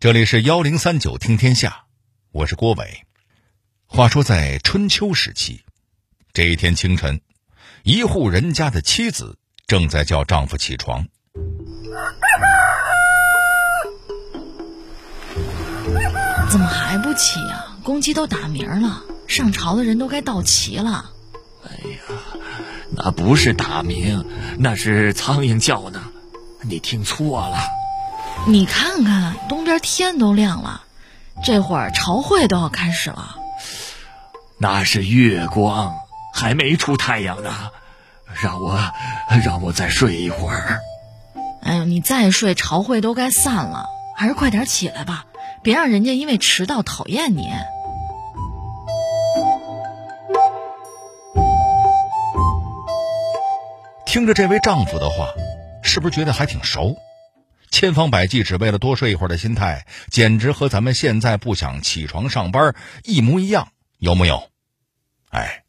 这里是幺零三九听天下，我是郭伟。话说在春秋时期，这一天清晨，一户人家的妻子正在叫丈夫起床。怎么还不起呀？公鸡都打鸣了，上朝的人都该到齐了。哎呀，那不是打鸣，那是苍蝇叫呢。你听错了。你看看，东边天都亮了，这会儿朝会都要开始了。那是月光，还没出太阳呢。让我，让我再睡一会儿。哎呦，你再睡，朝会都该散了，还是快点起来吧，别让人家因为迟到讨厌你。听着这位丈夫的话，是不是觉得还挺熟？千方百计只为了多睡一会儿的心态，简直和咱们现在不想起床上班一模一样，有木有？哎，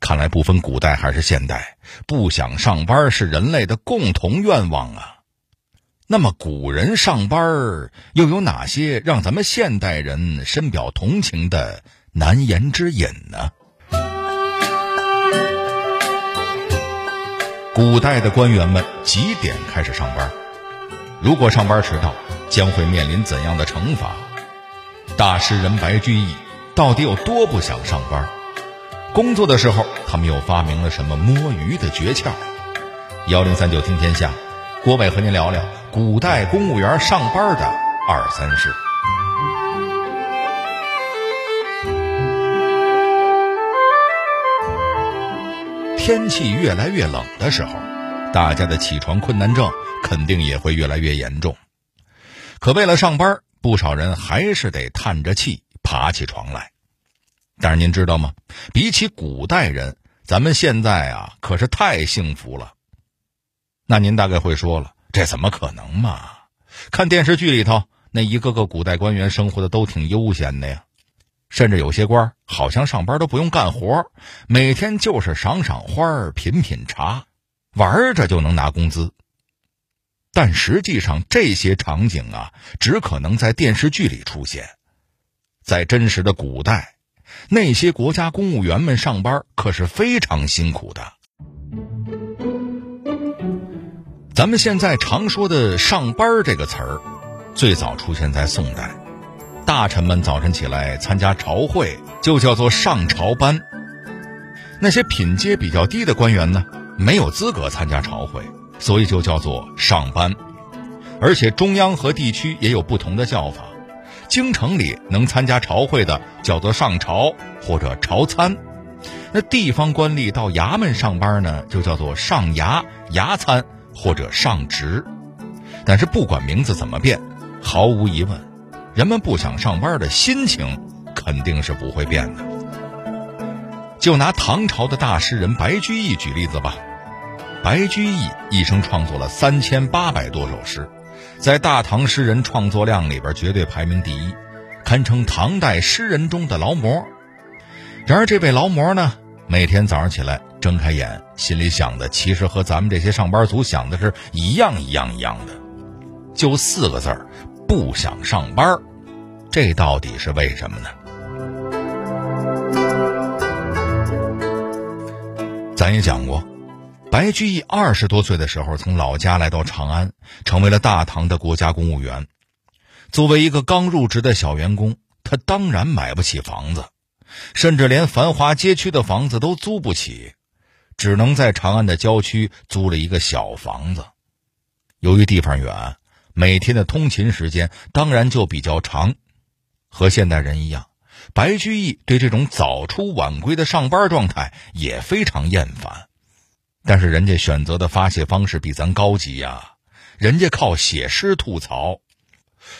看来不分古代还是现代，不想上班是人类的共同愿望啊。那么古人上班又有哪些让咱们现代人深表同情的难言之隐呢？古代的官员们几点开始上班？如果上班迟到，将会面临怎样的惩罚？大诗人白居易到底有多不想上班？工作的时候，他们又发明了什么摸鱼的诀窍？幺零三九听天下，郭伟和您聊聊古代公务员上班的二三事。天气越来越冷的时候，大家的起床困难症肯定也会越来越严重。可为了上班，不少人还是得叹着气爬起床来。但是您知道吗？比起古代人，咱们现在啊可是太幸福了。那您大概会说了，这怎么可能嘛？看电视剧里头，那一个个古代官员生活的都挺悠闲的呀。甚至有些官好像上班都不用干活，每天就是赏赏花、品品茶，玩着就能拿工资。但实际上，这些场景啊，只可能在电视剧里出现。在真实的古代，那些国家公务员们上班可是非常辛苦的。咱们现在常说的“上班”这个词儿，最早出现在宋代。大臣们早晨起来参加朝会，就叫做上朝班。那些品阶比较低的官员呢，没有资格参加朝会，所以就叫做上班。而且中央和地区也有不同的叫法。京城里能参加朝会的叫做上朝或者朝参，那地方官吏到衙门上班呢，就叫做上衙、衙参或者上职。但是不管名字怎么变，毫无疑问。人们不想上班的心情肯定是不会变的。就拿唐朝的大诗人白居易举例子吧，白居易一生创作了三千八百多首诗，在大唐诗人创作量里边绝对排名第一，堪称唐代诗人中的劳模。然而这位劳模呢，每天早上起来睁开眼，心里想的其实和咱们这些上班族想的是一样一样一样的，就四个字儿。不想上班，这到底是为什么呢？咱也讲过，白居易二十多岁的时候从老家来到长安，成为了大唐的国家公务员。作为一个刚入职的小员工，他当然买不起房子，甚至连繁华街区的房子都租不起，只能在长安的郊区租了一个小房子。由于地方远。每天的通勤时间当然就比较长，和现代人一样，白居易对这种早出晚归的上班状态也非常厌烦。但是人家选择的发泄方式比咱高级呀，人家靠写诗吐槽，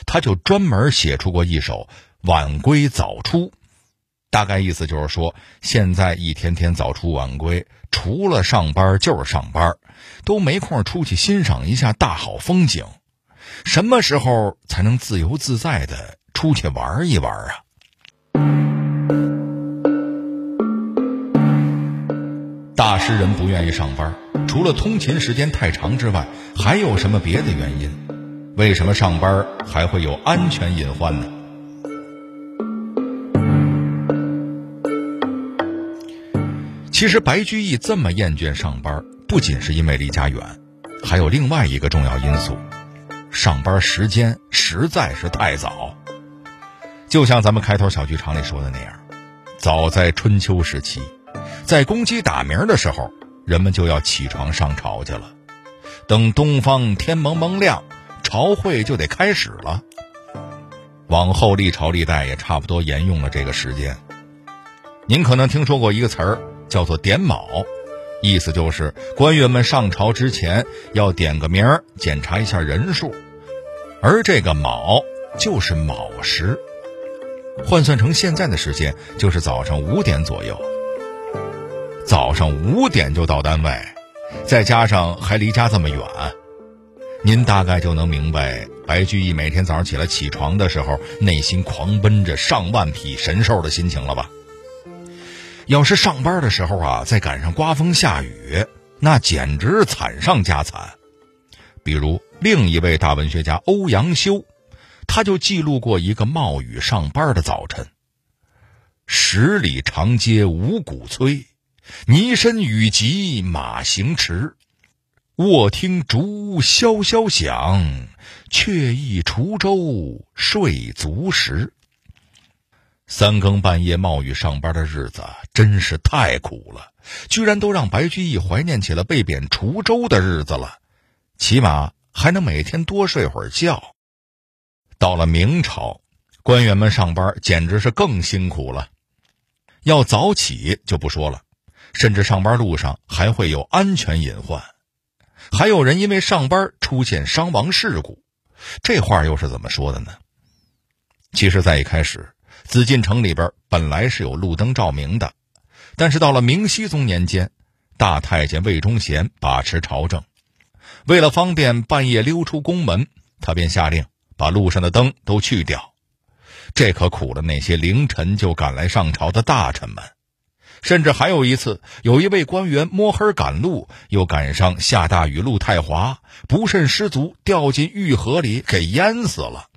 他就专门写出过一首《晚归早出》，大概意思就是说，现在一天天早出晚归，除了上班就是上班，都没空出去欣赏一下大好风景。什么时候才能自由自在的出去玩一玩啊？大诗人不愿意上班，除了通勤时间太长之外，还有什么别的原因？为什么上班还会有安全隐患呢？其实白居易这么厌倦上班，不仅是因为离家远，还有另外一个重要因素：上班时间实在是太早。就像咱们开头小剧场里说的那样，早在春秋时期，在公鸡打鸣的时候，人们就要起床上朝去了。等东方天蒙蒙亮，朝会就得开始了。往后历朝历代也差不多沿用了这个时间。您可能听说过一个词儿。叫做点卯，意思就是官员们上朝之前要点个名，检查一下人数，而这个卯就是卯时，换算成现在的时间就是早上五点左右。早上五点就到单位，再加上还离家这么远，您大概就能明白白居易每天早上起来起床的时候，内心狂奔着上万匹神兽的心情了吧？要是上班的时候啊，再赶上刮风下雨，那简直惨上加惨。比如另一位大文学家欧阳修，他就记录过一个冒雨上班的早晨：十里长街五谷催，泥深雨急马行迟。卧听竹萧萧响，却忆滁州睡足时。三更半夜冒雨上班的日子真是太苦了，居然都让白居易怀念起了被贬滁州的日子了。起码还能每天多睡会儿觉。到了明朝，官员们上班简直是更辛苦了，要早起就不说了，甚至上班路上还会有安全隐患，还有人因为上班出现伤亡事故。这话又是怎么说的呢？其实，在一开始。紫禁城里边本来是有路灯照明的，但是到了明熹宗年间，大太监魏忠贤把持朝政，为了方便半夜溜出宫门，他便下令把路上的灯都去掉。这可苦了那些凌晨就赶来上朝的大臣们。甚至还有一次，有一位官员摸黑赶路，又赶上下大雨，路太滑，不慎失足掉进御河里，给淹死了。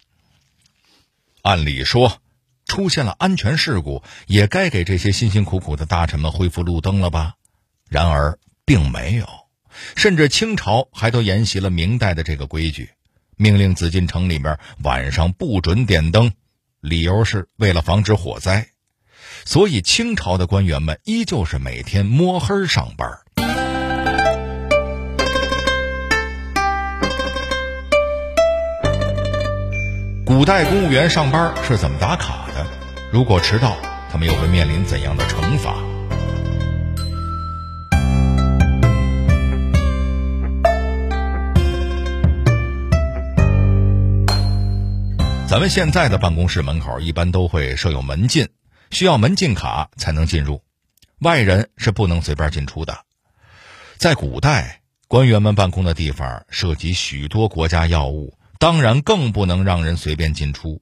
按理说。出现了安全事故，也该给这些辛辛苦苦的大臣们恢复路灯了吧？然而并没有，甚至清朝还都沿袭了明代的这个规矩，命令紫禁城里面晚上不准点灯，理由是为了防止火灾。所以清朝的官员们依旧是每天摸黑上班。古代公务员上班是怎么打卡的？如果迟到，他们又会面临怎样的惩罚？咱们现在的办公室门口一般都会设有门禁，需要门禁卡才能进入，外人是不能随便进出的。在古代，官员们办公的地方涉及许多国家要务，当然更不能让人随便进出。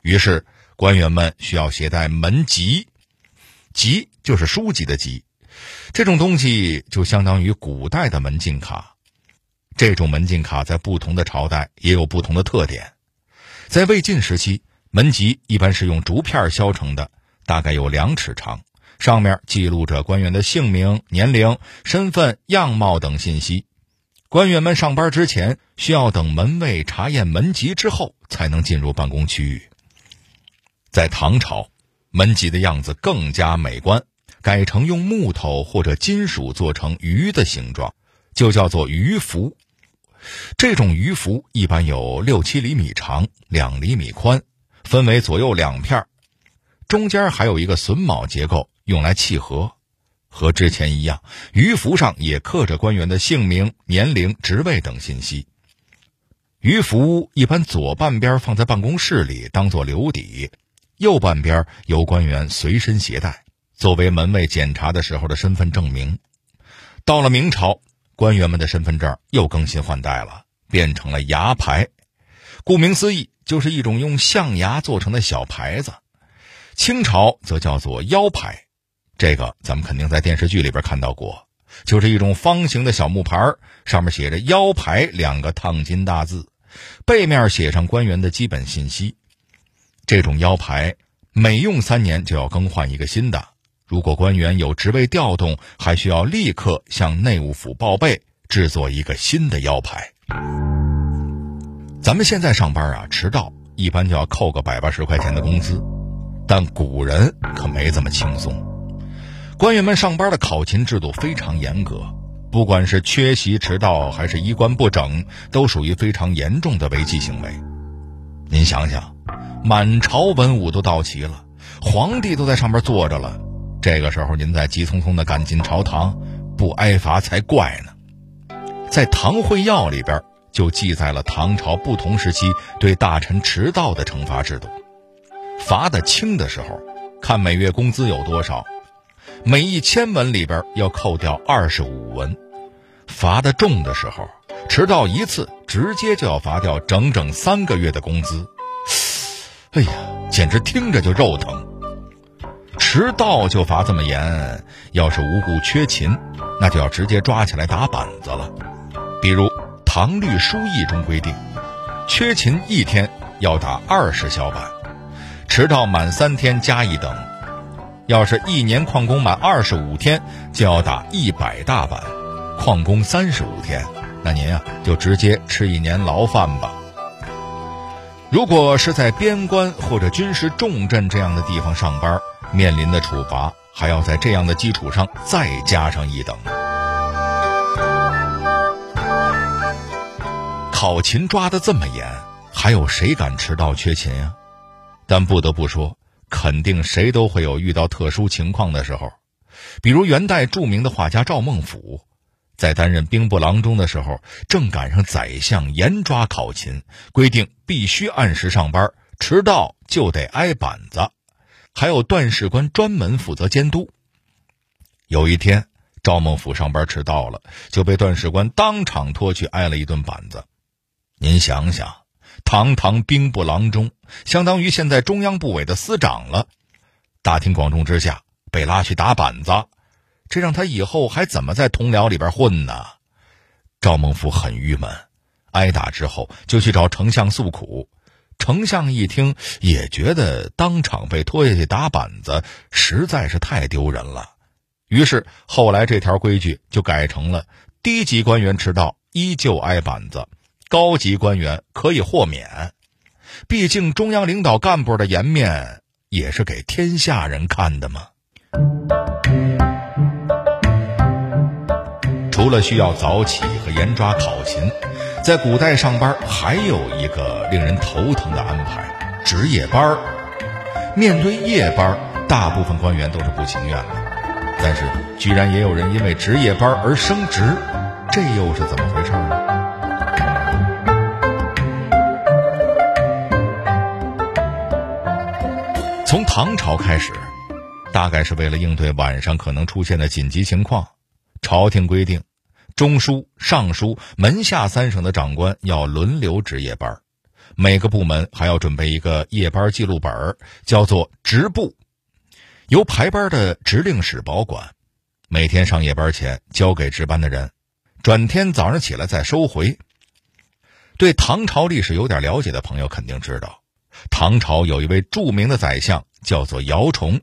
于是。官员们需要携带门籍，籍就是书籍的籍，这种东西就相当于古代的门禁卡。这种门禁卡在不同的朝代也有不同的特点。在魏晋时期，门籍一般是用竹片削成的，大概有两尺长，上面记录着官员的姓名、年龄、身份、样貌等信息。官员们上班之前需要等门卫查验门籍之后，才能进入办公区域。在唐朝，门籍的样子更加美观，改成用木头或者金属做成鱼的形状，就叫做鱼符。这种鱼符一般有六七厘米长，两厘米宽，分为左右两片，中间还有一个榫卯结构，用来契合。和之前一样，鱼符上也刻着官员的姓名、年龄、职位等信息。鱼符一般左半边放在办公室里，当做留底。右半边由官员随身携带，作为门卫检查的时候的身份证明。到了明朝，官员们的身份证又更新换代了，变成了牙牌。顾名思义，就是一种用象牙做成的小牌子。清朝则叫做腰牌，这个咱们肯定在电视剧里边看到过，就是一种方形的小木牌，上面写着“腰牌”两个烫金大字，背面写上官员的基本信息。这种腰牌每用三年就要更换一个新的。如果官员有职位调动，还需要立刻向内务府报备，制作一个新的腰牌。咱们现在上班啊，迟到一般就要扣个百八十块钱的工资，但古人可没这么轻松。官员们上班的考勤制度非常严格，不管是缺席迟到还是衣冠不整，都属于非常严重的违纪行为。您想想，满朝文武都到齐了，皇帝都在上面坐着了，这个时候您再急匆匆的赶进朝堂，不挨罚才怪呢。在《唐会要》里边。就记载了唐朝不同时期对大臣迟到的惩罚制度。罚的轻的时候，看每月工资有多少，每一千文里边要扣掉二十五文；罚的重的时候，迟到一次直接就要罚掉整整三个月的工资。哎呀，简直听着就肉疼！迟到就罚这么严，要是无故缺勤，那就要直接抓起来打板子了。比如。《唐律疏议》中规定，缺勤一天要打二十小板，迟到满三天加一等。要是一年旷工满二十五天，就要打一百大板；旷工三十五天，那您啊就直接吃一年牢饭吧。如果是在边关或者军事重镇这样的地方上班，面临的处罚还要在这样的基础上再加上一等。考勤抓的这么严，还有谁敢迟到缺勤呀？但不得不说，肯定谁都会有遇到特殊情况的时候。比如元代著名的画家赵孟俯，在担任兵部郎中的时候，正赶上宰相严抓考勤，规定必须按时上班，迟到就得挨板子。还有段士官专门负责监督。有一天，赵孟俯上班迟到了，就被段士官当场拖去挨了一顿板子。您想想，堂堂兵部郎中，相当于现在中央部委的司长了，大庭广众之下被拉去打板子，这让他以后还怎么在同僚里边混呢？赵孟俯很郁闷，挨打之后就去找丞相诉苦。丞相一听，也觉得当场被拖下去打板子实在是太丢人了，于是后来这条规矩就改成了：低级官员迟到依旧挨板子。高级官员可以豁免，毕竟中央领导干部的颜面也是给天下人看的嘛。除了需要早起和严抓考勤，在古代上班还有一个令人头的安排——值夜班儿。面对夜班，大部分官员都是不情愿的，但是居然也有人因为值夜班而升职，这又是怎么回事呢？从唐朝开始，大概是为了应对晚上可能出现的紧急情况，朝廷规定，中书、尚书、门下三省的长官要轮流值夜班，每个部门还要准备一个夜班记录本，叫做值部，由排班的值令使保管，每天上夜班前交给值班的人，转天早上起来再收回。对唐朝历史有点了解的朋友肯定知道。唐朝有一位著名的宰相，叫做姚崇，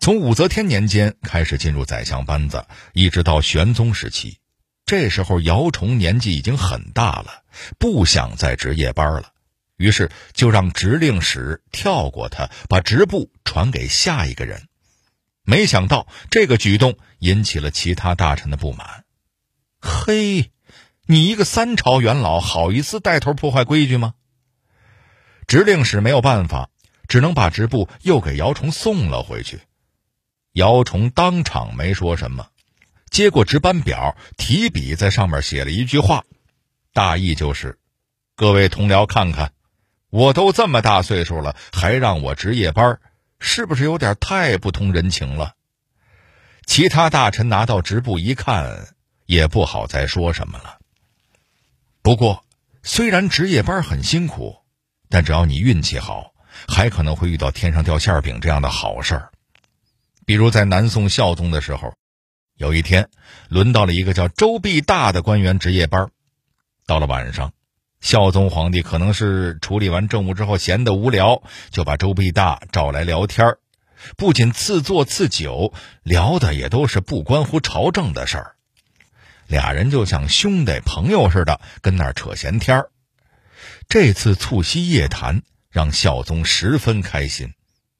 从武则天年间开始进入宰相班子，一直到玄宗时期。这时候姚崇年纪已经很大了，不想再值夜班了，于是就让直令使跳过他，把职部传给下一个人。没想到这个举动引起了其他大臣的不满。嘿，你一个三朝元老，好意思带头破坏规矩吗？直令使没有办法，只能把职部又给姚崇送了回去。姚崇当场没说什么，接过值班表，提笔在上面写了一句话，大意就是：各位同僚看看，我都这么大岁数了，还让我值夜班，是不是有点太不通人情了？其他大臣拿到职部一看，也不好再说什么了。不过，虽然值夜班很辛苦。但只要你运气好，还可能会遇到天上掉馅饼这样的好事儿。比如在南宋孝宗的时候，有一天轮到了一个叫周必大的官员值夜班。到了晚上，孝宗皇帝可能是处理完政务之后闲得无聊，就把周必大找来聊天不仅赐座赐酒，聊的也都是不关乎朝政的事儿。俩人就像兄弟朋友似的，跟那儿扯闲天儿。这次促膝夜谈让孝宗十分开心，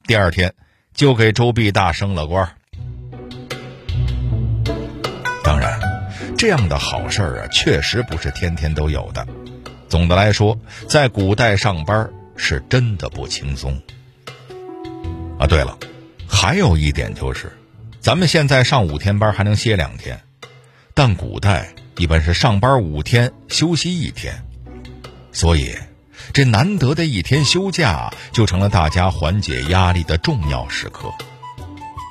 第二天就给周必大升了官。当然，这样的好事儿啊，确实不是天天都有的。总的来说，在古代上班是真的不轻松。啊，对了，还有一点就是，咱们现在上五天班还能歇两天，但古代一般是上班五天休息一天，所以这难得的一天休假就成了大家缓解压力的重要时刻。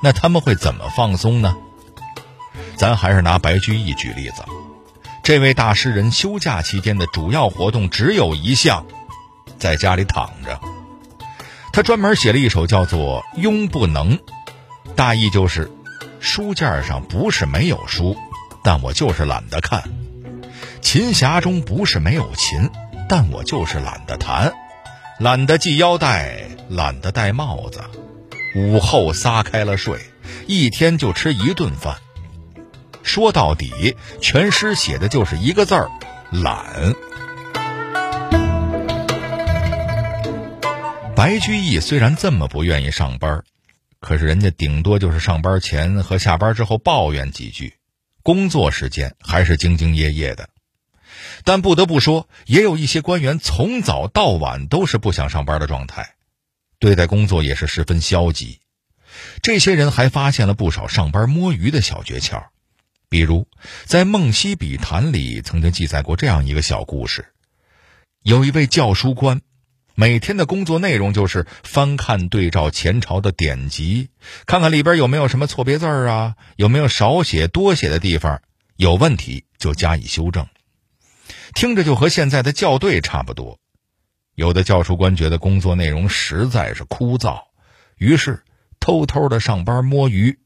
那他们会怎么放松呢？咱还是拿白居易举例子。这位大诗人休假期间的主要活动只有一项，在家里躺着。他专门写了一首叫做《庸不能》，大意就是：书架上不是没有书，但我就是懒得看；琴匣中不是没有琴，但我就是懒得弹。懒得系腰带，懒得戴帽子，午后撒开了睡，一天就吃一顿饭。说到底，全诗写的就是一个字儿：懒。白居易虽然这么不愿意上班，可是人家顶多就是上班前和下班之后抱怨几句，工作时间还是兢兢业业的。但不得不说，也有一些官员从早到晚都是不想上班的状态，对待工作也是十分消极。这些人还发现了不少上班摸鱼的小诀窍。比如，在《梦溪笔谈》里曾经记载过这样一个小故事：有一位教书官，每天的工作内容就是翻看对照前朝的典籍，看看里边有没有什么错别字啊，有没有少写多写的地方，有问题就加以修正。听着就和现在的校对差不多。有的教书官觉得工作内容实在是枯燥，于是偷偷的上班摸鱼。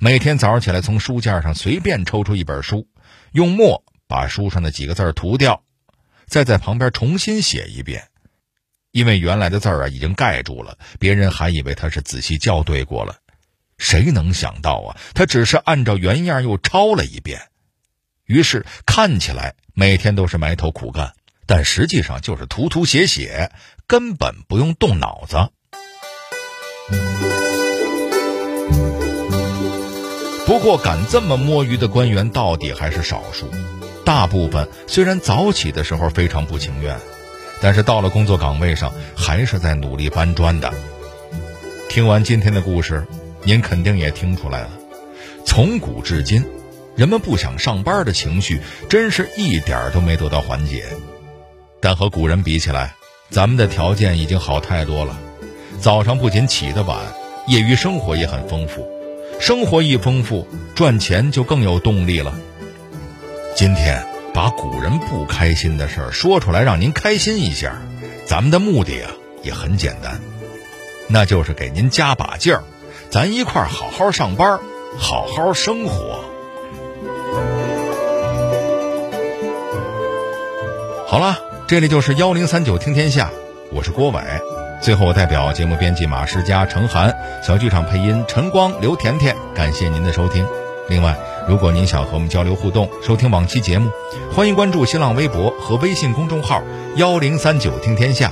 每天早上起来，从书架上随便抽出一本书，用墨把书上的几个字涂掉，再在旁边重新写一遍。因为原来的字儿啊已经盖住了，别人还以为他是仔细校对过了。谁能想到啊，他只是按照原样又抄了一遍。于是看起来每天都是埋头苦干，但实际上就是涂涂写写，根本不用动脑子。不过，敢这么摸鱼的官员到底还是少数，大部分虽然早起的时候非常不情愿，但是到了工作岗位上还是在努力搬砖的。听完今天的故事，您肯定也听出来了，从古至今，人们不想上班的情绪真是一点儿都没得到缓解。但和古人比起来，咱们的条件已经好太多了，早上不仅起得晚，业余生活也很丰富。生活一丰富，赚钱就更有动力了。今天把古人不开心的事儿说出来，让您开心一下，咱们的目的啊也很简单，那就是给您加把劲儿，咱一块儿好好上班，好好生活。好了，这里就是幺零三九听天下，我是郭伟。最后，我代表节目编辑马世佳、程涵，小剧场配音陈光、刘甜甜，感谢您的收听。另外，如果您想和我们交流互动、收听往期节目，欢迎关注新浪微博和微信公众号“幺零三九听天下”。